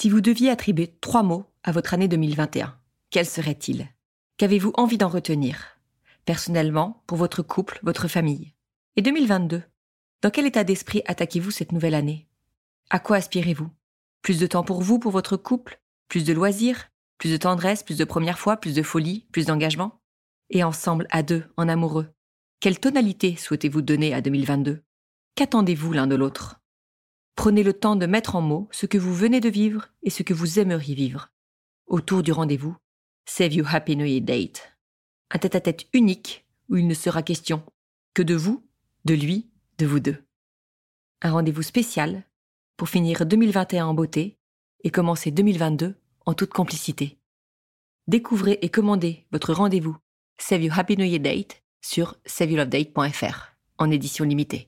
Si vous deviez attribuer trois mots à votre année 2021, quels seraient-ils Qu'avez-vous envie d'en retenir? Personnellement, pour votre couple, votre famille. Et 2022 Dans quel état d'esprit attaquez-vous cette nouvelle année? À quoi aspirez-vous? Plus de temps pour vous, pour votre couple? Plus de loisirs? Plus de tendresse, plus de première fois, plus de folie, plus d'engagement? Et ensemble, à deux, en amoureux Quelle tonalité souhaitez-vous donner à 2022 Qu'attendez-vous l'un de l'autre? Prenez le temps de mettre en mots ce que vous venez de vivre et ce que vous aimeriez vivre. Autour du rendez-vous, Save You Happy New Date. Un tête-à-tête unique où il ne sera question que de vous, de lui, de vous deux. Un rendez-vous spécial pour finir 2021 en beauté et commencer 2022 en toute complicité. Découvrez et commandez votre rendez-vous Save You Happy New Year Date sur saveyourlovedate.fr en édition limitée.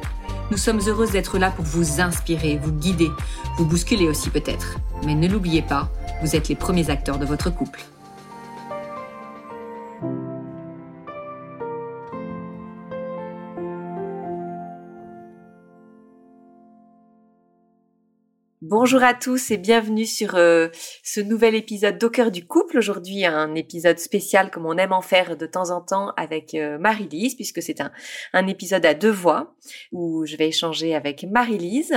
Nous sommes heureuses d'être là pour vous inspirer, vous guider, vous bousculer aussi peut-être. Mais ne l'oubliez pas, vous êtes les premiers acteurs de votre couple. Bonjour à tous et bienvenue sur euh, ce nouvel épisode d'Au du couple. Aujourd'hui, un épisode spécial comme on aime en faire de temps en temps avec euh, Marie-Lise, puisque c'est un, un, épisode à deux voix où je vais échanger avec Marie-Lise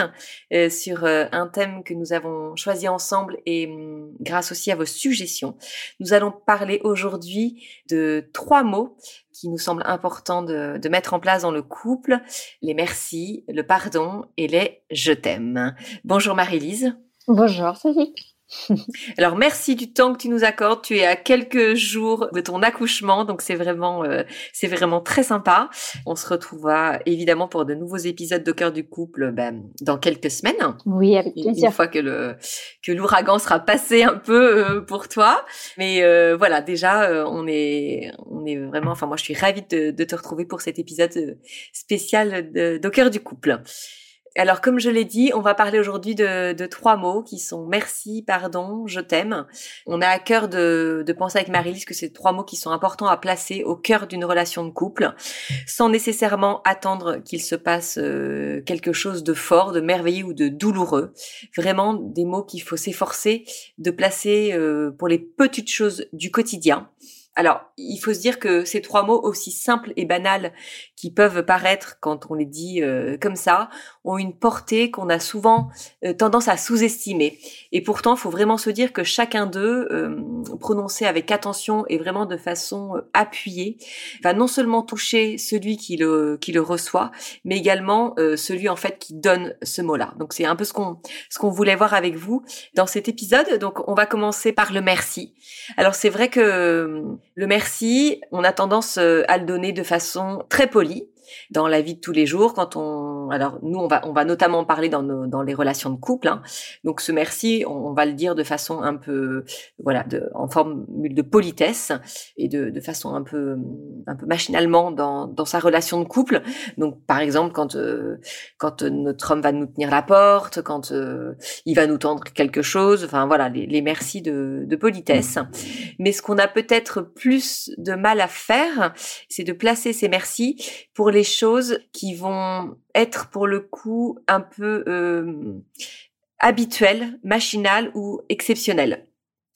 euh, sur un thème que nous avons choisi ensemble et hum, grâce aussi à vos suggestions. Nous allons parler aujourd'hui de trois mots qui nous semble important de, mettre en place dans le couple, les merci, le pardon et les je t'aime. Bonjour Marie-Lise. Bonjour Céline. Alors merci du temps que tu nous accordes. Tu es à quelques jours de ton accouchement, donc c'est vraiment euh, c'est vraiment très sympa. On se retrouvera évidemment pour de nouveaux épisodes de cœur du couple ben, dans quelques semaines. Oui, avec plaisir. Une fois que le que l'ouragan sera passé un peu euh, pour toi, mais euh, voilà déjà on est on est vraiment. Enfin moi je suis ravie de, de te retrouver pour cet épisode spécial de, de cœur du couple. Alors, comme je l'ai dit, on va parler aujourd'hui de, trois mots qui sont merci, pardon, je t'aime. On a à cœur de, penser avec Marie-Lise que c'est trois mots qui sont importants à placer au cœur d'une relation de couple, sans nécessairement attendre qu'il se passe euh, quelque chose de fort, de merveilleux ou de douloureux. Vraiment des mots qu'il faut s'efforcer de placer euh, pour les petites choses du quotidien. Alors, il faut se dire que ces trois mots aussi simples et banals qui peuvent paraître quand on les dit euh, comme ça, ont une portée qu'on a souvent euh, tendance à sous-estimer. Et pourtant, il faut vraiment se dire que chacun d'eux, euh, prononcé avec attention et vraiment de façon appuyée, va non seulement toucher celui qui le, qui le reçoit, mais également celui en fait qui donne ce mot-là. Donc c'est un peu ce qu'on ce qu'on voulait voir avec vous dans cet épisode. Donc on va commencer par le merci. Alors c'est vrai que le merci, on a tendance à le donner de façon très polie dans la vie de tous les jours quand on alors nous on va on va notamment parler dans nos, dans les relations de couple hein. donc ce merci on, va le dire de façon un peu voilà de en forme de politesse et de, de façon un peu un peu machinalement dans dans sa relation de couple donc par exemple quand euh, quand notre homme va nous tenir la porte quand euh, il va nous tendre quelque chose enfin voilà les, les merci de, de politesse mais ce qu'on a peut-être plus de mal à faire c'est de placer ces merci pour les choses qui vont être pour le coup un peu euh, habituelles, machinales ou exceptionnelles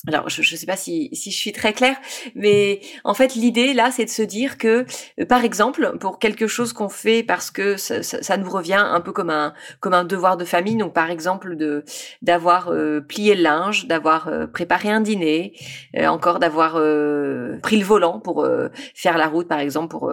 alors, je ne sais pas si, si je suis très claire, mais en fait, l'idée là, c'est de se dire que, euh, par exemple, pour quelque chose qu'on fait parce que ça, ça, nous revient un peu comme un comme un devoir de famille, donc par exemple de d'avoir euh, plié le linge, d'avoir euh, préparé un dîner, encore d'avoir pris le volant pour faire la route, par exemple pour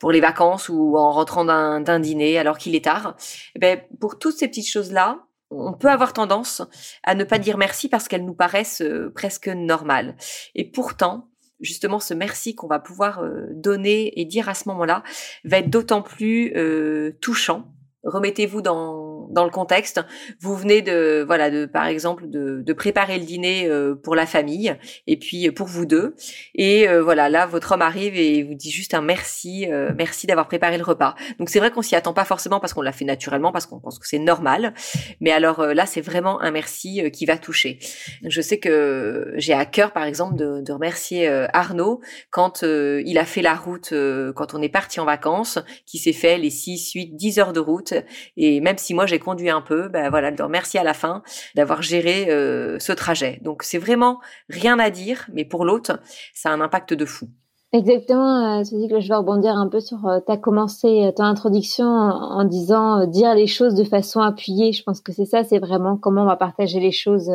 pour les vacances ou en rentrant d'un dîner alors qu'il est tard. Eh ben, pour toutes ces petites choses là, on peut avoir tendance à ne pas dire merci parce qu'elles nous paraissent euh, presque normales. Et pourtant, justement, ce merci qu'on va pouvoir euh, donner et dire à ce moment-là va être d'autant plus euh, touchant remettez-vous dans, dans le contexte. Vous venez de, voilà, de, par exemple, de, de préparer le dîner euh, pour la famille et puis pour vous deux. Et euh, voilà, là, votre homme arrive et vous dit juste un merci, euh, merci d'avoir préparé le repas. Donc c'est vrai qu'on s'y attend pas forcément parce qu'on l'a fait naturellement, parce qu'on pense que c'est normal. Mais alors là, c'est vraiment un merci qui va toucher. Je sais que j'ai à cœur, par exemple, de, de remercier Arnaud quand il a fait la route, quand on est parti en vacances, qui s'est fait les 6, 8, 10 heures de route et même si moi j'ai conduit un peu, ben voilà, de remercier à la fin d'avoir géré euh, ce trajet. Donc c'est vraiment rien à dire, mais pour l'autre, ça a un impact de fou. Exactement, euh, que je vais rebondir un peu sur. Euh, tu as commencé ton introduction en, disant dire les choses de façon appuyée. Je pense que c'est ça, c'est vraiment comment on va partager les choses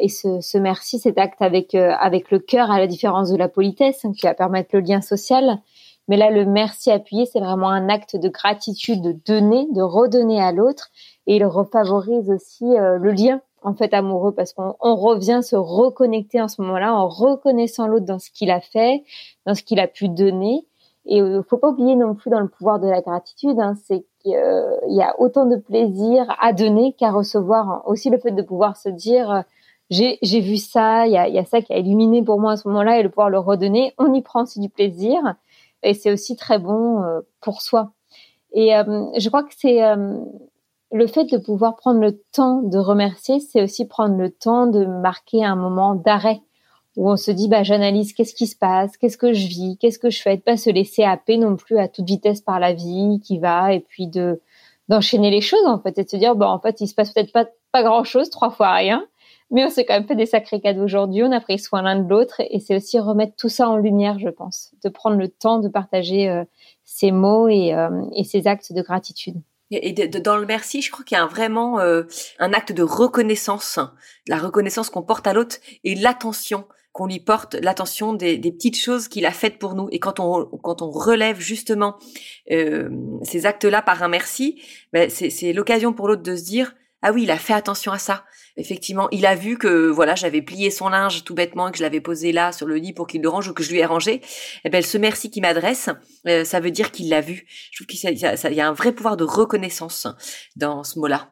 et ce, ce merci, cet acte avec avec le cœur, à la différence de la politesse, hein, qui va permettre le lien social. Mais là, le merci appuyé, c'est vraiment un acte de gratitude, de donner, de redonner à l'autre. Et il refavorise aussi euh, le lien, en fait, amoureux, parce qu'on revient se reconnecter en ce moment-là, en reconnaissant l'autre dans ce qu'il a fait, dans ce qu'il a pu donner. Et euh, faut pas oublier non plus dans le pouvoir de la gratitude, hein, c'est qu'il y a autant de plaisir à donner qu'à recevoir. Aussi le fait de pouvoir se dire, euh, j'ai vu ça, il y a, y a ça qui a illuminé pour moi à ce moment-là, et de pouvoir le redonner, on y prend aussi du plaisir et c'est aussi très bon euh, pour soi. Et euh, je crois que c'est euh, le fait de pouvoir prendre le temps de remercier, c'est aussi prendre le temps de marquer un moment d'arrêt où on se dit bah j'analyse qu'est-ce qui se passe, qu'est-ce que je vis, qu'est-ce que je fais, de pas se laisser happer non plus à toute vitesse par la vie qui va et puis de d'enchaîner les choses en fait et de se dire bah en fait il se passe peut-être pas pas grand chose trois fois rien mais on s'est quand même fait des sacrés cadeaux aujourd'hui. On a pris soin l'un de l'autre et c'est aussi remettre tout ça en lumière, je pense, de prendre le temps de partager euh, ces mots et, euh, et ces actes de gratitude. Et de, dans le merci, je crois qu'il y a vraiment euh, un acte de reconnaissance, la reconnaissance qu'on porte à l'autre et l'attention qu'on lui porte, l'attention des, des, petites choses qu'il a faites pour nous. Et quand on quand on relève justement euh, ces actes-là par un merci, ben c'est l'occasion pour l'autre de se dire ah oui, il a fait attention à ça effectivement, il a vu que voilà, j'avais plié son linge tout bêtement et que je l'avais posé là sur le lit pour qu'il le range ou que je lui ai rangé. Eh ben, ce merci qu'il m'adresse, euh, ça veut dire qu'il l'a vu. Je trouve qu'il y, a un vrai pouvoir de reconnaissance dans ce mot-là.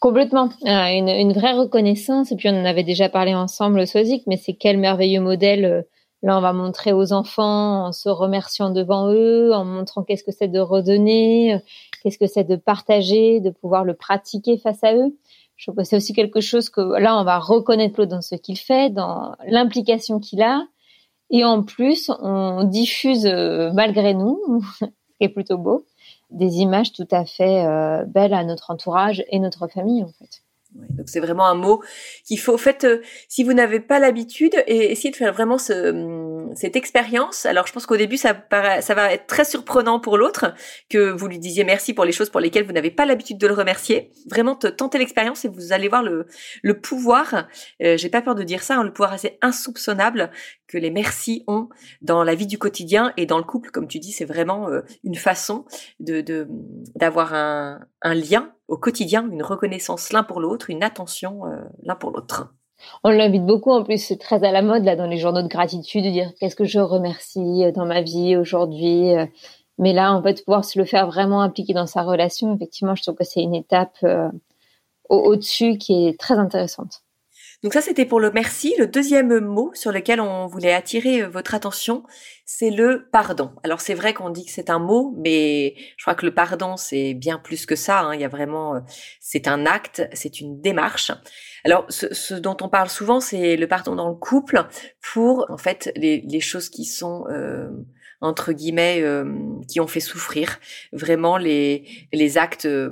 Complètement, euh, une, une, vraie reconnaissance. Et puis on en avait déjà parlé ensemble, Sozik, mais c'est quel merveilleux modèle. Euh, là, on va montrer aux enfants en se remerciant devant eux, en montrant qu'est-ce que c'est de redonner, qu'est-ce que c'est de partager, de pouvoir le pratiquer face à eux? Je trouve que c'est aussi quelque chose que là, on va reconnaître l'autre dans ce qu'il fait, dans l'implication qu'il a. Et en plus, on diffuse euh, malgré nous, ce qui est plutôt beau, des images tout à fait euh, belles à notre entourage et notre famille en fait donc c'est vraiment un mot qu'il faut. Faites, euh, si vous n'avez pas l'habitude, et essayez de faire vraiment ce, hum, cette expérience. Alors je pense qu'au début ça, ça va être très surprenant pour l'autre que vous lui disiez merci pour les choses pour lesquelles vous n'avez pas l'habitude de le remercier. Vraiment tenter l'expérience et vous allez voir le, le pouvoir. Euh, J'ai pas peur de dire ça, hein, le pouvoir assez insoupçonnable que les merci ont dans la vie du quotidien et dans le couple, comme tu dis, c'est vraiment euh, une façon de d'avoir un, un lien au quotidien, une reconnaissance l'un pour l'autre, une attention euh, l'un pour l'autre. On l'invite beaucoup, en plus c'est très à la mode là dans les journaux de gratitude de dire qu'est-ce que je remercie euh, dans ma vie aujourd'hui. Euh. Mais là, en fait, pouvoir se le faire vraiment impliquer dans sa relation, effectivement, je trouve que c'est une étape au-dessus qui est très intéressante. Donc ça, c'était pour le merci. Le deuxième mot sur lequel on voulait attirer euh, votre attention, c'est le pardon. Alors c'est vrai qu'on dit que c'est un mot, mais je crois que le pardon, c'est bien plus que ça. Hein. Il y a vraiment, euh, c'est un acte, c'est une démarche. Alors ce, dont on parle souvent, c'est le pardon dans le couple pour en fait les, les choses qui sont euh, entre guillemets euh, qui ont fait souffrir vraiment les les actes euh,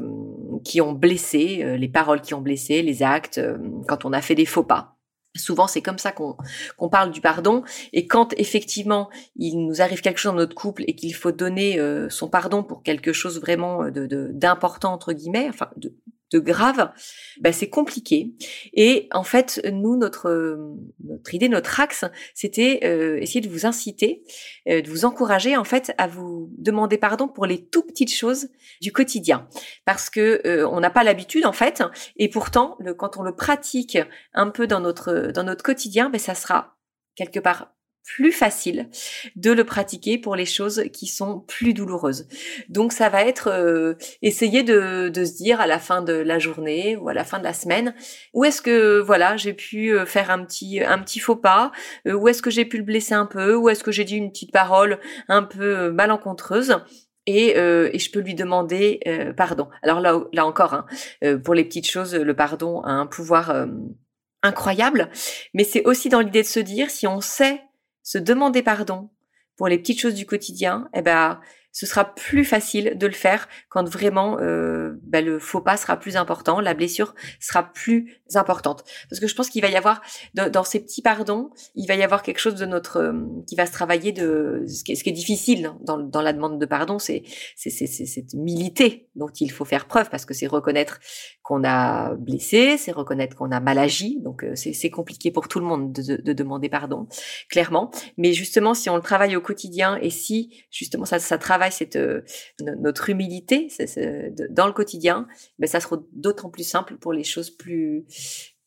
qui ont blessé euh, les paroles qui ont blessé les actes quand on a fait des faux pas Souvent, c'est comme ça qu'on qu'on parle du pardon. Et quand effectivement il nous arrive quelque chose dans notre couple et qu'il faut donner son pardon pour quelque chose vraiment de d'important entre guillemets, enfin de, de grave, bah, c'est compliqué. Et en fait, nous, notre notre idée, notre axe, c'était euh, essayer de vous inciter, euh, de vous encourager en fait à vous demander pardon pour les tout petites choses du quotidien, parce que euh, on n'a pas l'habitude en fait, et pourtant, le, quand on le pratique un peu dans notre dans notre quotidien, ben ça sera quelque part plus facile de le pratiquer pour les choses qui sont plus douloureuses. Donc ça va être euh, essayer de, de, se dire à la fin de la journée ou à la fin de la semaine où est-ce que voilà j'ai pu euh, faire un petit un petit faux pas, euh, où est-ce que j'ai pu le blesser un peu, où est-ce que j'ai dit une petite parole un peu malencontreuse. Et, et, je peux lui demander pardon. Alors là, là encore, hein, pour les petites choses, le pardon a un pouvoir incroyable, mais c'est aussi dans l'idée de se dire si on sait se demander pardon pour les petites choses du quotidien, eh ben ce sera plus facile de le faire quand vraiment euh, ben, le faux pas sera plus important, la blessure sera plus importante. Parce que je pense qu'il va y avoir dans, ces petits pardons, il va y avoir quelque chose de notre euh, qui va se travailler de ce qui est, difficile dans, dans, la demande de pardon, c'est cette humilité dont il faut faire preuve parce que c'est reconnaître qu'on a blessé, c'est reconnaître qu'on a mal agi, donc euh, c'est compliqué pour tout le monde de, de, demander pardon, clairement. Mais justement, si on le travaille au quotidien et si justement ça, ça travaille cette notre humilité dans le quotidien, ben ça sera d'autant plus simple pour les choses plus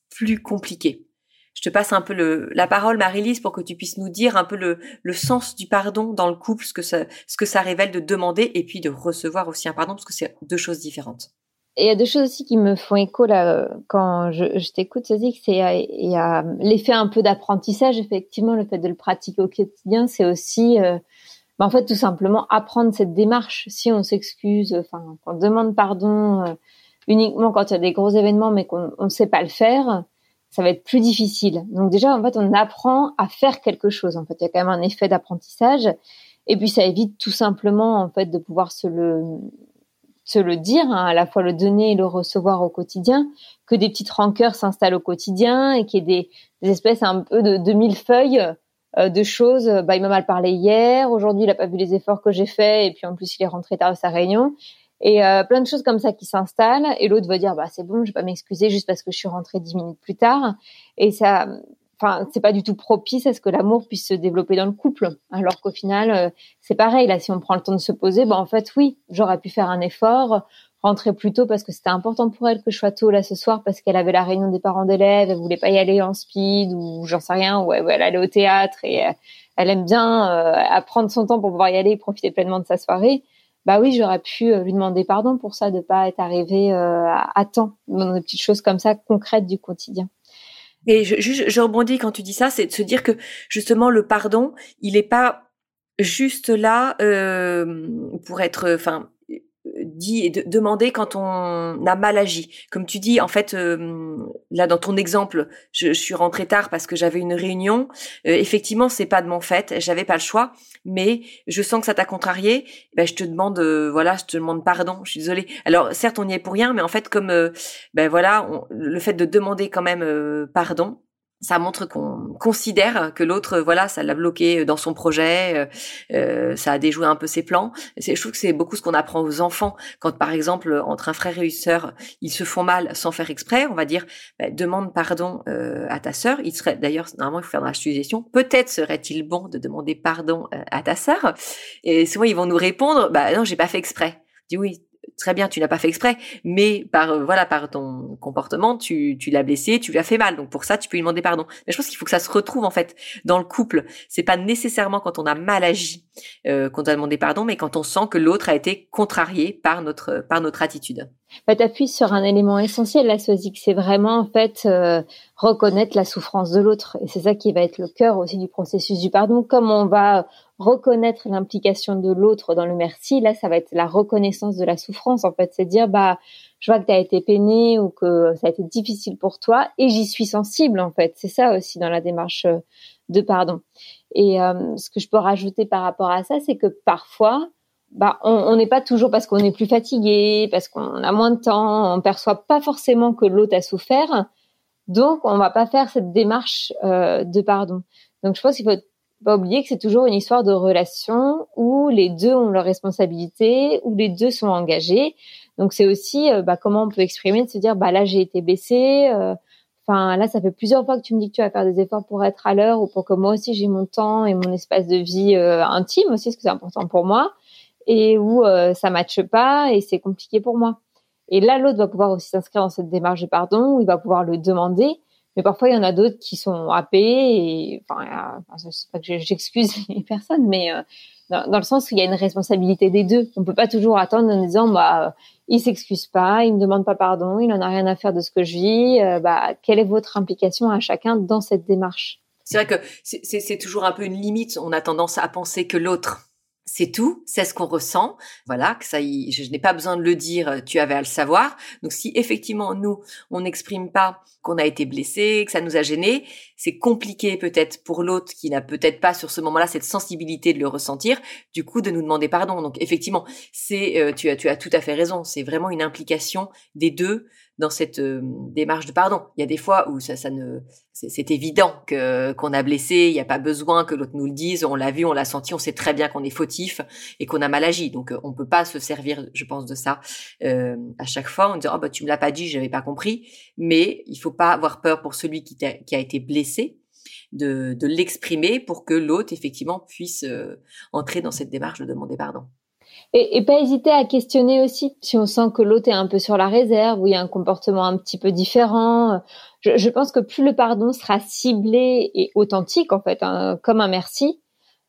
plus compliquées. Je te passe un peu le, la parole, Marie-Lise, pour que tu puisses nous dire un peu le, le sens du pardon dans le couple, ce que ça, ce que ça révèle de demander et puis de recevoir aussi un pardon, parce que c'est deux choses différentes. Il y a deux choses aussi qui me font écho là quand je, t'écoute, c'est y a, l'effet un peu d'apprentissage effectivement, le fait de le pratiquer au quotidien, c'est aussi euh, bah, en fait tout simplement apprendre cette démarche. Si on s'excuse, enfin qu'on demande pardon euh, uniquement quand il y a des gros événements, mais qu'on ne sait pas le faire, ça va être plus difficile. Donc déjà en fait on apprend à faire quelque chose. En fait il y a quand même un effet d'apprentissage. Et puis ça évite tout simplement en fait de pouvoir se le se le dire, hein, à la fois le donner et le recevoir au quotidien, que des petites rancœurs s'installent au quotidien et qu'il y ait des, des espèces un peu de, de mille feuilles de choses. Bah, il m'a mal parlé hier. Aujourd'hui, il a pas vu les efforts que j'ai faits. Et puis en plus, il est rentré tard de sa réunion. Et euh, plein de choses comme ça qui s'installent. Et l'autre va dire, bah c'est bon, je vais pas m'excuser juste parce que je suis rentrée dix minutes plus tard. Et ça, enfin, c'est pas du tout propice à ce que l'amour puisse se développer dans le couple. Alors qu'au final, euh, c'est pareil. Là, si on prend le temps de se poser, bah en fait, oui, j'aurais pu faire un effort rentrer plus tôt parce que c'était important pour elle que je sois tôt là ce soir parce qu'elle avait la réunion des parents d'élèves, elle voulait pas y aller en speed ou j'en sais rien, ou elle, allait au théâtre et euh, elle aime bien euh, prendre son temps pour pouvoir y aller et profiter pleinement de sa soirée. Bah oui, j'aurais pu euh, lui demander pardon pour ça de pas être arrivée euh, à, temps dans des petites choses comme ça concrètes du quotidien. Et je, je, je rebondis quand tu dis ça, c'est de se dire que justement le pardon, il est pas juste là pour être, enfin dit de, demander quand on a mal agi. Comme tu dis, en fait, euh, là dans ton exemple, je, suis rentrée tard parce que j'avais une réunion. Euh, effectivement, c'est pas de mon fait, j'avais pas le choix, mais je sens que ça t'a contrarié. Ben je te demande, euh, voilà, je te demande pardon. Je suis désolée. Alors certes, on y est pour rien, mais en fait, comme ben voilà, le fait de demander quand même pardon, ça montre qu'on considère que l'autre, voilà, ça l'a bloqué dans son projet, euh, euh ça a déjoué un peu ses plans. Je trouve que c'est beaucoup ce qu'on apprend aux enfants quand, par exemple, entre un frère et une sœur, ils se font mal sans faire exprès. On va dire, bah, demande pardon euh, à ta sœur. Il serait, d'ailleurs, normalement, il faut faire la suggestion. Peut-être serait-il bon de demander pardon euh, à ta sœur. Et souvent, ils vont nous répondre, bah non, j'ai pas fait exprès. Dis oui, très bien, tu n'as pas fait exprès, mais par euh, voilà par ton comportement, tu, tu l'as blessé, tu lui as fait mal. Donc pour ça, tu peux lui demander pardon. Mais je pense qu'il faut que ça se retrouve en fait dans le couple. C'est pas nécessairement quand on a mal agi euh, qu'on doit demander pardon, mais quand on sent que l'autre a été contrarié par notre par notre attitude. Bah, tu sur un élément essentiel, la Sozik, c'est vraiment en fait euh, reconnaître la souffrance de l'autre. Et c'est ça qui va être le cœur aussi du processus du pardon. Comme on va reconnaître l'implication de l'autre dans le merci, là, ça va être la reconnaissance de la souffrance. En fait, c'est dire, bah, je vois que tu as été peiné ou que ça a été difficile pour toi et j'y suis sensible, en fait. C'est ça aussi dans la démarche euh, de pardon. Et euh, ce que je peux rajouter par rapport à ça, c'est que parfois, bah, on n'est pas toujours parce qu'on est plus fatigué, parce qu'on a moins de temps, on perçoit pas forcément que l'autre a souffert, donc on va pas faire cette démarche euh, de pardon. Donc je pense qu'il faut pas oublier que c'est toujours une histoire de relation où les deux ont leur responsabilité, où les deux sont engagés. Donc c'est aussi euh, bah, comment on peut exprimer de se dire bah là j'ai été baissé. Euh, enfin là ça fait plusieurs fois que tu me dis que tu vas faire des efforts pour être à l'heure ou pour que moi aussi j'ai mon temps et mon espace de vie intime aussi, parce que c'est important pour moi et où euh, ça matche pas et c'est compliqué pour moi. Et là, l'autre va pouvoir aussi s'inscrire dans cette démarche de pardon, où il va pouvoir le demander, Mais parfois, il y en a d'autres qui sont happés et, enfin, c'est pas que j'excuse les personnes, mais euh, dans, le sens où il y a une responsabilité des deux. On peut pas toujours attendre en disant, bah, il s'excuse pas, il me demande pas pardon, il en a rien à faire de ce que je vis. Euh, bah, quelle est votre implication à chacun dans cette démarche? C'est vrai que c'est toujours un peu une limite. On a tendance à penser que l'autre c'est tout, c'est ce qu'on ressent. Voilà, que ça, je, n'ai pas besoin de le dire, tu avais à le savoir. Donc si effectivement nous, on n'exprime pas qu'on a été blessé, que ça nous a gêné, c'est compliqué peut-être pour l'autre qui n'a peut-être pas sur ce moment-là cette sensibilité de le ressentir, du coup de nous demander pardon. Donc effectivement, c'est, euh, tu as, tu as tout à fait raison, c'est vraiment une implication des deux dans cette euh, démarche de pardon. Il y a des fois où ça, ça ne, c'est évident que qu'on a blessé, il n'y a pas besoin que l'autre nous le dise, on l'a vu, on l'a senti, on sait très bien qu'on est fautif et qu'on a mal agi. Donc euh, on peut pas se servir, je pense, de ça euh, à chaque fois en disant oh bah tu me l'as pas dit, j'avais pas compris. Mais il faut pas avoir peur pour celui qui, a, qui a été blessé de, de l'exprimer pour que l'autre effectivement puisse entrer dans cette démarche de demander pardon. Et, et, pas hésiter à questionner aussi si on sent que l'autre est un peu sur la réserve ou il y a un comportement un petit peu différent. Je, je pense que plus le pardon sera ciblé et authentique en fait, hein, comme un merci,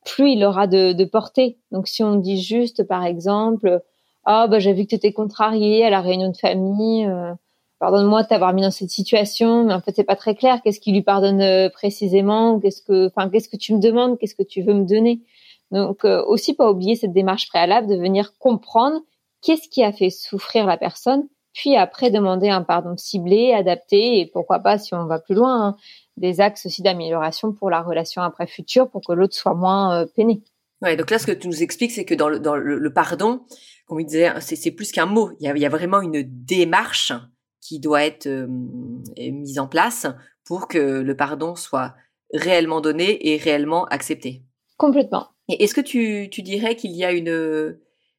plus il aura de, de, portée. Donc si on dit juste par exemple, oh, bah j'ai vu que tu étais contrarié à la réunion de famille. Euh, pardonne-moi de t'avoir mis dans cette situation, mais en fait c'est pas très clair. Qu'est-ce qui lui pardonne euh, précisément? Qu'est-ce que, enfin, qu'est-ce que tu me demandes? Qu'est-ce que tu veux me donner? Donc euh, aussi pas oublier cette démarche préalable de venir comprendre qu'est-ce qui a fait souffrir la personne, puis après demander un pardon ciblé, adapté et pourquoi pas si on va plus loin hein, des axes aussi d'amélioration pour la relation après future pour que l'autre soit moins euh, peiné. Ouais, donc là ce que tu nous expliques c'est que dans le, dans le, pardon, comme il disait, c'est plus qu'un mot. Il y, a, il y a vraiment une démarche qui doit être euh, mise en place pour que le pardon soit réellement donné et réellement accepté. Complètement est-ce que tu, tu dirais qu'il y a une,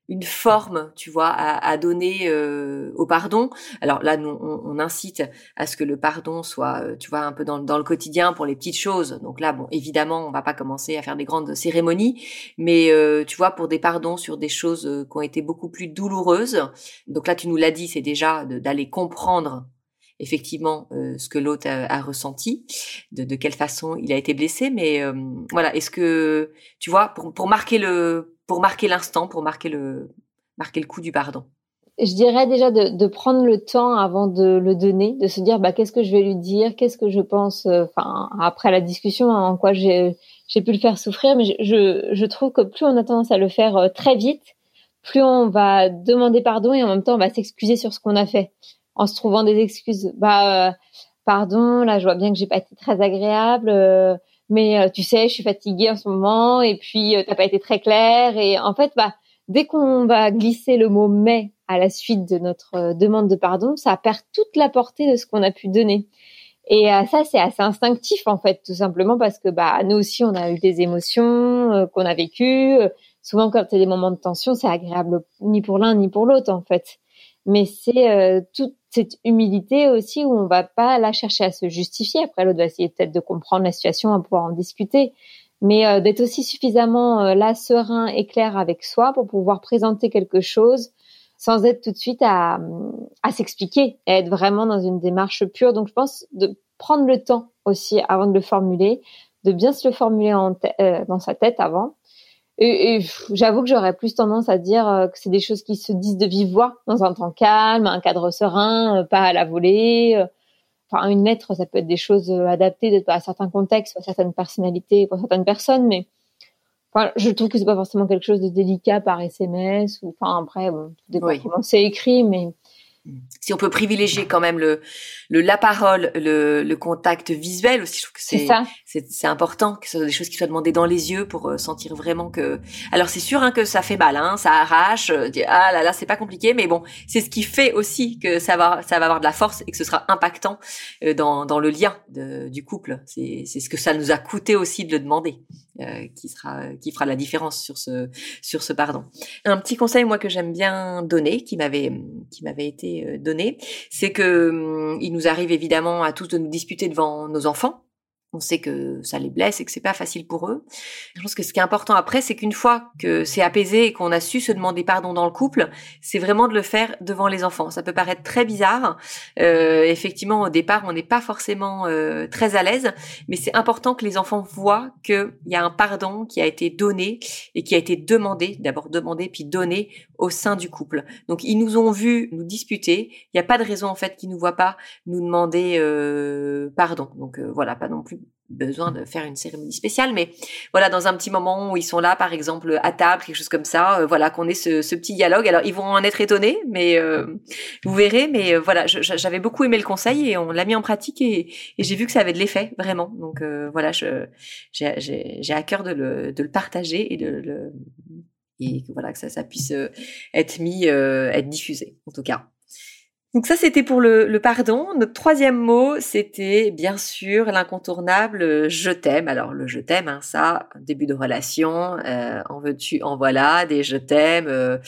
une forme, tu vois, à, à donner euh, au pardon? Alors là, nous, on, on, incite à ce que le pardon soit, euh, tu vois, un peu dans, dans, le quotidien pour les petites choses. Donc là, bon, évidemment, on va pas commencer à faire des grandes cérémonies, mais euh, tu vois, pour des pardons sur des choses qui ont été beaucoup plus douloureuses. Donc là, tu nous l'as dit, c'est déjà d'aller comprendre effectivement euh, ce que l'autre a, ressenti, de, de, quelle façon il a été blessé. Mais euh, voilà, est-ce que tu vois pour, pour marquer le pour marquer l'instant, pour marquer le marquer le coup du pardon. Je dirais déjà de, de, prendre le temps avant de le donner, de se dire bah qu'est-ce que je vais lui dire, qu'est-ce que je pense, euh, enfin après la discussion en quoi j'ai j'ai pu le faire souffrir, mais je, je, je trouve que plus on a tendance à le faire très vite, plus on va demander pardon et en même temps on va s'excuser sur ce qu'on a fait en se trouvant des excuses. Bah, euh, pardon, là, je vois bien que j'ai pas été très agréable, euh, mais euh, tu sais, je suis fatiguée en ce moment, et puis t'as pas été très clair. Et en fait, bah, dès qu'on va glisser le mot mais à la suite de notre demande de pardon, ça perd toute la portée de ce qu'on a pu donner. Et ça, c'est assez instinctif en fait, tout simplement parce que bah nous aussi, on a eu des émotions qu'on a vécues. Souvent, quand a des moments de tension, c'est agréable ni pour l'un ni pour l'autre en fait. Mais c'est tout cette humilité aussi où on va pas la chercher à se justifier. Après, l'autre va essayer peut-être de comprendre la situation, à pouvoir en discuter. Mais euh, d'être aussi suffisamment euh, là, serein et clair avec soi pour pouvoir présenter quelque chose sans être tout de suite à, à s'expliquer, être vraiment dans une démarche pure. Donc, je pense de prendre le temps aussi avant de le formuler, de bien se le formuler en euh, dans sa tête avant, et, j'avoue que j'aurais plus tendance à dire euh, que c'est des choses qui se disent de vive voix, dans un temps calme, un cadre serein, euh, pas à la volée. Euh. Enfin, une lettre, ça peut être des choses adaptées à certains contextes, à certaines personnalités, pour certaines personnes, mais enfin, je trouve que c'est pas forcément quelque chose de délicat par SMS ou enfin après, bon, tout dépend comment c'est écrit, mais si on peut privilégier quand même le, le la parole, le, le contact visuel aussi, je trouve que c'est c'est important que ce soit des choses qui soient demandées dans les yeux pour euh, sentir vraiment que. Alors c'est sûr hein, que ça fait mal, hein, ça arrache. Euh, ah là là, c'est pas compliqué, mais bon, c'est ce qui fait aussi que ça va ça va avoir de la force et que ce sera impactant euh, dans dans le lien de, du couple. C'est c'est ce que ça nous a coûté aussi de le demander, qui sera qui fera la différence sur ce sur ce pardon. Un petit conseil moi que j'aime bien donner, qui m'avait qui m'avait été c'est que hum, il nous arrive évidemment à tous de nous disputer devant nos enfants. On sait que ça les blesse et que c'est pas facile pour eux. Je pense que ce qui est important après, c'est qu'une fois que c'est apaisé et qu'on a su se demander pardon dans le couple, c'est vraiment de le faire devant les enfants. Ça peut paraître très bizarre. Euh, effectivement, au départ, on n'est pas forcément euh, très à l'aise, mais c'est important que les enfants voient qu'il y a un pardon qui a été donné et qui a été demandé, d'abord demandé puis donné au sein du couple. Donc ils nous ont vus nous disputer. Il n'y a pas de raison en fait qu'ils nous voient pas nous demander euh, pardon. Donc euh, voilà, pas non plus besoin de faire une cérémonie spéciale, mais voilà, dans un petit moment où ils sont là, par exemple, à table, quelque chose comme ça, euh, voilà, qu'on ait ce, ce, petit dialogue. Alors, ils vont en être étonnés, mais euh, vous verrez. Mais euh, voilà, j'avais beaucoup aimé le conseil et on l'a mis en pratique et, j'ai vu que ça avait de l'effet, vraiment. Donc voilà, j'ai à cœur de le, de le partager et de le et voilà que ça, ça puisse être mis, être diffusé, en tout cas. Donc ça, c'était pour le, le, pardon. Notre troisième mot, c'était bien sûr l'incontournable euh, je t'aime. Alors le je t'aime, hein, ça, début de relation, euh, en veux-tu, en voilà, des je t'aime euh,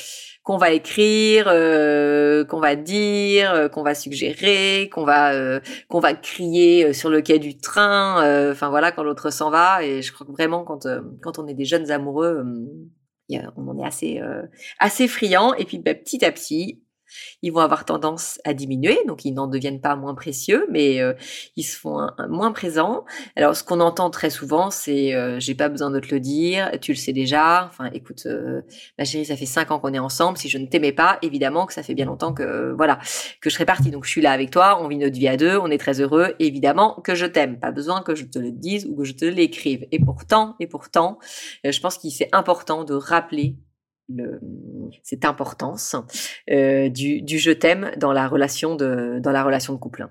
qu'on va écrire, euh, qu'on va dire, qu'on va suggérer, qu'on va qu'on va crier sur le quai du train. Enfin voilà, quand l'autre s'en va. Et je crois que vraiment, quand quand on est des jeunes amoureux. on en est assez assez friand et puis bah, petit à petit ils vont avoir tendance à diminuer, donc ils n'en deviennent pas moins précieux, mais euh, ils se font moins présents. Alors ce qu'on entend très souvent, c'est euh, j'ai pas besoin de te le dire, tu le sais déjà. Enfin, écoute, euh, ma chérie, ça fait cinq ans qu'on est ensemble. Si je ne t'aimais pas, évidemment que ça fait bien longtemps que voilà que je serais partie. Donc je suis là avec toi, on vit notre vie à deux, on est très heureux. Évidemment que je t'aime. Pas besoin que je te le dise ou que je te l'écrive. Et pourtant, et pourtant, je pense qu'il c'est important de rappeler cette importance euh, du, du, je t'aime dans la relation de dans la relation de couple.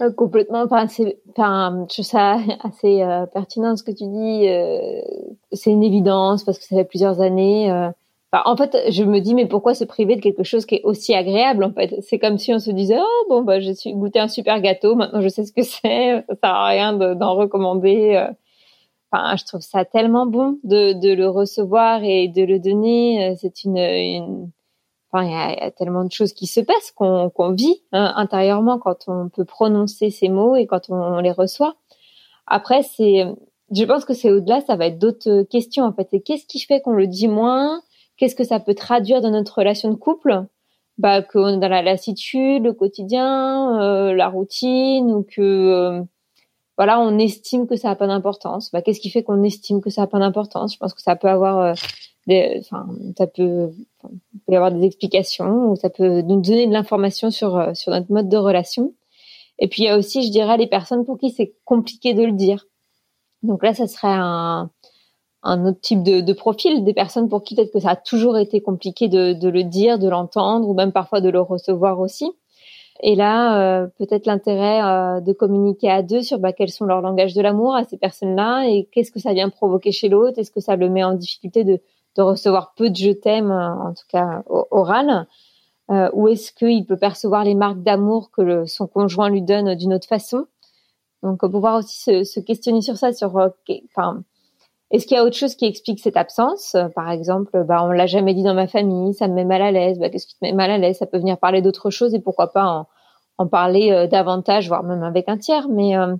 Euh, complètement. Enfin, enfin, je trouve ça assez euh, pertinent ce que tu dis. C'est une évidence parce que ça fait plusieurs années. En fait, je me dis mais pourquoi se priver de quelque chose qui est aussi agréable En fait, c'est comme si on se disait oh bon bah j'ai goûté un super gâteau, maintenant je sais ce que c'est, ça sert à rien d'en recommander. Enfin, je trouve ça tellement bon de, de le recevoir et de le donner. Euh, c'est une, une, enfin, il y, a tellement de choses qui se passent qu'on qu'on vit hein, intérieurement quand on peut prononcer ces mots et quand on, les reçoit. Après, c'est, je pense que c'est au-delà, ça va être d'autres questions en fait. Qu'est-ce qui fait qu'on le dit moins? Qu'est-ce que ça peut traduire dans notre relation de couple? Bah, qu'on est dans la lassitude, le quotidien, euh, la routine, ou que euh, voilà, on estime que ça n'a pas d'importance. Bah, qu'est-ce qui fait qu'on estime que ça n'a pas d'importance? Je pense que ça peut avoir euh, des, enfin, ça peut, y avoir des explications ou ça peut nous donner de l'information sur euh, sur notre mode de relation. Et puis il y a aussi, je dirais, les personnes pour qui c'est compliqué de le dire. Donc là, ça serait un, un autre type de, de, profil, des personnes pour qui peut-être que ça a toujours été compliqué de, de le dire, de l'entendre, ou même parfois de le recevoir aussi. Et là, euh, peut-être l'intérêt euh, de communiquer à deux sur bah, quels sont leurs langages de l'amour à ces personnes-là et qu'est-ce que ça vient provoquer chez l'autre? Est-ce que ça le met en difficulté de, de recevoir peu de je t'aime, euh, en tout cas oral, ou est-ce qu'il peut percevoir les marques d'amour que le, son conjoint lui donne d'une autre façon? Donc, pouvoir aussi se, se, questionner sur ça, sur enfin est-ce qu'il y a autre chose qui explique cette absence? Par exemple, bah, on l'a jamais dit dans ma famille, ça me met mal à l'aise. Bah, Qu'est-ce qui te met mal à l'aise? Ça peut venir parler d'autre chose et pourquoi pas en, en parler euh, davantage, voire même avec un tiers. Mais euh,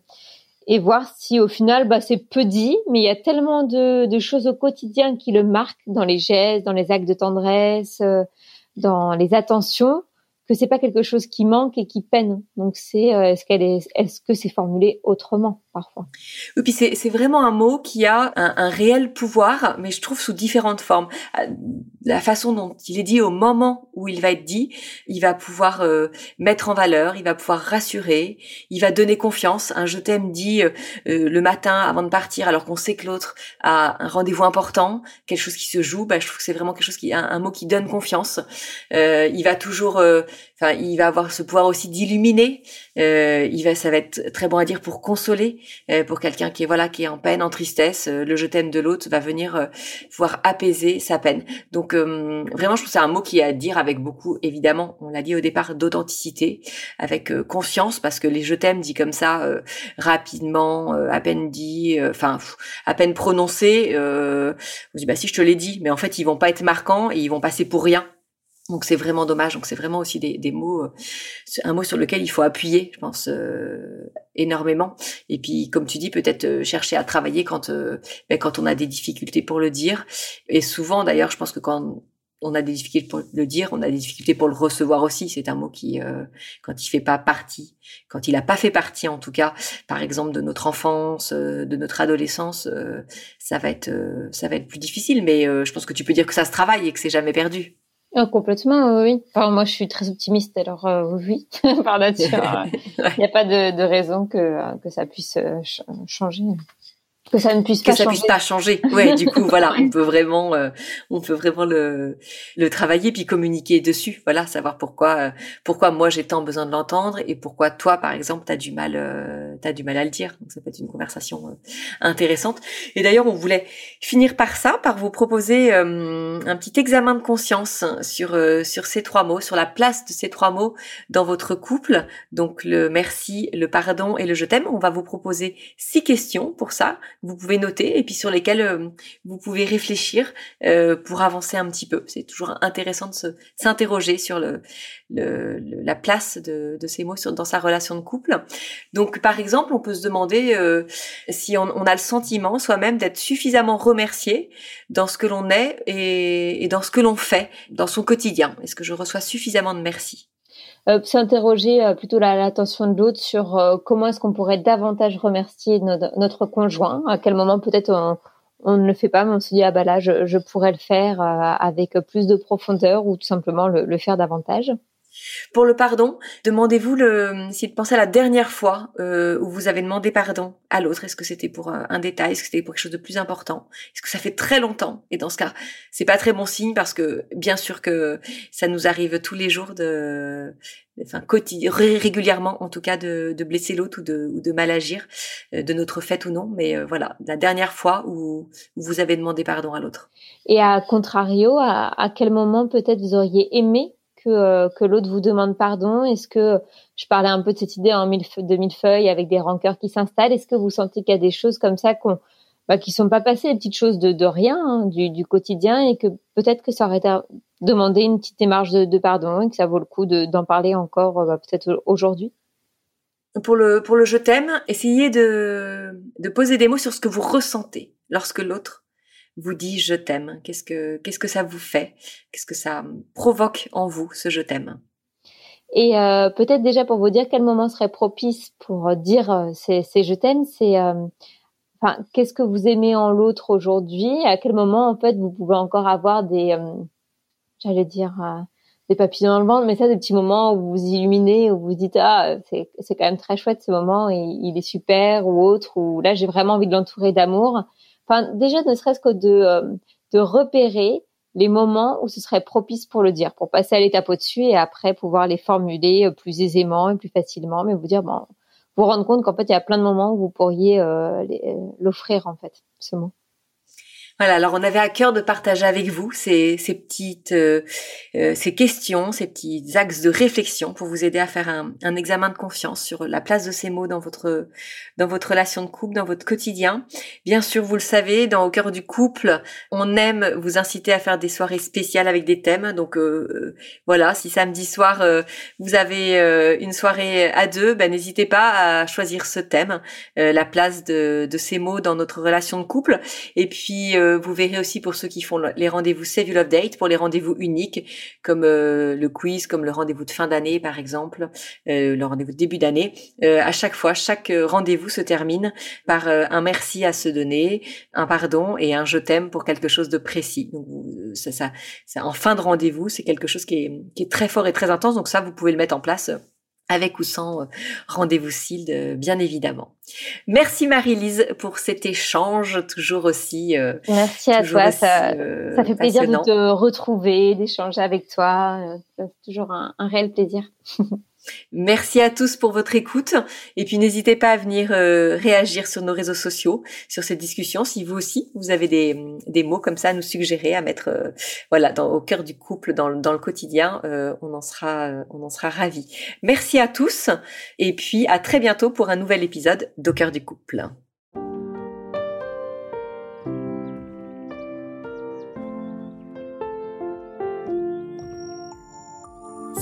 et voir si au final, bah, c'est peu dit, mais il y a tellement de, de, choses au quotidien qui le marquent dans les gestes, dans les actes de tendresse, euh, dans les attentions, que c'est pas quelque chose qui manque et qui peine. Donc c'est euh, est-ce qu'elle est est-ce que c'est formulé autrement? Parfois Oui, puis c'est vraiment un mot qui a un, un, réel pouvoir, mais je trouve sous différentes formes. Euh, la façon dont il est dit au moment où il va être dit, il va pouvoir euh, mettre en valeur, il va pouvoir rassurer, il va donner confiance. Un je t'aime dit le matin avant de partir, alors qu'on sait que l'autre a un rendez-vous important, quelque chose qui se joue. Bah, je trouve que c'est vraiment quelque chose qui un, mot qui donne confiance. il va toujours Enfin, il va avoir ce pouvoir aussi d'illuminer. Euh, il va, ça va être très bon à dire pour consoler, euh, pour quelqu'un qui est voilà, qui est en peine, en tristesse. Euh, le je t'aime de l'autre va venir euh, pouvoir apaiser sa peine. Donc euh, vraiment, je trouve c'est un mot qui a à dire avec beaucoup, évidemment, on l'a dit au départ, d'authenticité, avec confiance, parce que les je t'aime dit comme ça rapidement, à peine dit, enfin à peine prononcé. on se dit bah si je te l'ai dit, mais en fait ils vont pas être marquants et ils vont passer pour rien. Donc c'est vraiment dommage. Donc c'est vraiment aussi des, des, mots, euh, un mot sur lequel il faut appuyer, je pense euh, énormément. Et puis comme tu dis, peut-être euh, chercher à travailler quand ben, quand on a des difficultés pour le dire. Et souvent d'ailleurs, je pense que quand on a des difficultés pour le dire, on a des difficultés pour le recevoir aussi. C'est un mot qui, quand il fait pas partie, quand il a pas fait partie en tout cas, par exemple de notre enfance, de notre adolescence, ça va être ça va être plus difficile. Mais je pense que tu peux dire que ça se travaille et que c'est jamais perdu. Oh, complètement, oui. Enfin, moi, je suis très optimiste, alors euh, oui, par nature. Il n'y a pas de, de, raison que, que ça puisse euh, changer que ça ne puisse pas ça puisse pas changer. Ouais, du coup, voilà, on peut vraiment, euh, on peut vraiment le, le travailler puis communiquer dessus. Voilà, savoir pourquoi, euh, pourquoi moi j'ai tant besoin de l'entendre et pourquoi toi, par exemple, t'as du mal, euh, t'as du mal à le dire. Donc ça peut être une conversation euh, intéressante. Et d'ailleurs, on voulait finir par ça, par vous proposer un petit examen de conscience sur sur ces trois mots, sur la place de ces trois mots dans votre couple. Donc le merci, le pardon et le je t'aime. On va vous proposer six questions pour ça vous pouvez noter et puis sur lesquels euh, vous pouvez réfléchir euh, pour avancer un petit peu. C'est toujours intéressant de s'interroger sur le, le, la place de, de ces mots sur, dans sa relation de couple. Donc par exemple, on peut se demander euh, si on, on, a le sentiment soi-même d'être suffisamment remercié dans ce que l'on est et, et dans ce que l'on fait dans son quotidien. Est-ce que je reçois suffisamment de merci? S'interroger euh, plutôt l'attention de l'autre sur euh, comment est-ce qu'on pourrait davantage remercier notre, conjoint, à quel moment peut-être on, ne le fait pas, mais on se dit ah bah là je, pourrais le faire avec plus de profondeur ou tout simplement le faire davantage. Pour le pardon, demandez-vous le, si de penser à la dernière fois euh, où vous avez demandé pardon à l'autre. Est-ce que c'était pour un détail? Est-ce que c'était pour quelque chose de plus important? Est-ce que ça fait très longtemps? Et dans ce cas, c'est pas très bon signe parce que bien sûr que ça nous arrive tous les jours de, enfin régulièrement en tout cas de, blesser l'autre ou de, ou de mal agir euh, de notre fait ou non. Mais euh, voilà, la dernière fois où, vous avez demandé pardon à l'autre. Et à contrario, à quel moment peut-être vous auriez aimé que, euh, que l'autre vous demande pardon? Est-ce que je parlais un peu de cette idée en mille, de mille feuilles avec des rancœurs qui s'installent. Est-ce que vous sentez qu'il y a des choses comme ça qu'on bah, qui sont pas passées, des petites choses de, rien hein, du, quotidien et que peut-être que ça aurait demandé une petite démarche de, de pardon et que ça vaut le coup d'en parler encore euh, bah, peut-être aujourd'hui? Pour le pour le je t'aime, essayez de de poser des mots sur ce que vous ressentez lorsque l'autre vous dit je t'aime. Qu'est-ce que qu'est-ce que ça vous fait? Qu'est-ce que ça provoque en vous ce je t'aime? Et euh, peut-être déjà pour vous dire quel moment serait propice pour dire euh, c'est, je t'aime, c'est euh, enfin qu'est-ce que vous aimez en l'autre aujourd'hui? À quel moment en fait vous pouvez encore avoir des j'allais dire des papillons dans le ventre, mais ça, des petits moments où vous illuminez, où vous dites ah c'est c'est quand même très chouette ce moment et il est super ou autre, ou là j'ai vraiment envie de l'entourer d'amour. Déjà, ne serait-ce que de, euh, de repérer les moments où ce serait propice pour le dire, pour passer à l'étape au-dessus et après pouvoir les formuler euh, plus aisément et plus facilement, mais vous dire, bon, vous rendre compte qu'en fait, il y a plein de moments où vous pourriez euh, l'offrir, en fait, ce mot. Voilà, alors on avait à cœur de partager avec vous ces, ces petites euh, euh, ces questions, ces petits axes de réflexion pour vous aider à faire un, un, examen de confiance sur la place de ces mots dans votre dans votre relation de couple, dans votre quotidien. Bien sûr, vous le savez, dans Au cœur du couple, on aime vous inciter à faire des soirées spéciales avec des thèmes. Donc euh, voilà, si samedi soir vous avez une soirée à deux, ben n'hésitez pas à choisir ce thème, la place de, de ces mots dans notre relation de couple. Et puis vous verrez aussi pour ceux qui font les rendez-vous Save You Love Date, pour les rendez-vous uniques, comme euh, le quiz, comme le rendez-vous de fin d'année par exemple, euh, le rendez-vous de début d'année. Euh, à chaque fois, chaque rendez-vous se termine par un merci à se donner, un pardon et un je t'aime pour quelque chose de précis. Donc ça, ça, ça en fin de rendez-vous, c'est quelque chose qui est, qui est très fort et très intense. Donc ça, vous pouvez le mettre en place avec ou sans euh, rendez-vous SILD, euh, bien évidemment. Merci Marie-Lise pour cet échange toujours aussi. Euh, Merci à toi, ça, ça, fait plaisir de te retrouver, d'échanger avec toi. C'est toujours un, un réel plaisir. Merci à tous pour votre écoute et puis n'hésitez pas à venir euh, réagir sur nos réseaux sociaux sur cette discussion si vous aussi vous avez des, des mots comme ça à nous suggérer à mettre euh, voilà au cœur du couple dans, dans le quotidien euh, on en sera on en sera ravis. Merci à tous et puis à très bientôt pour un nouvel épisode d'au cœur du couple.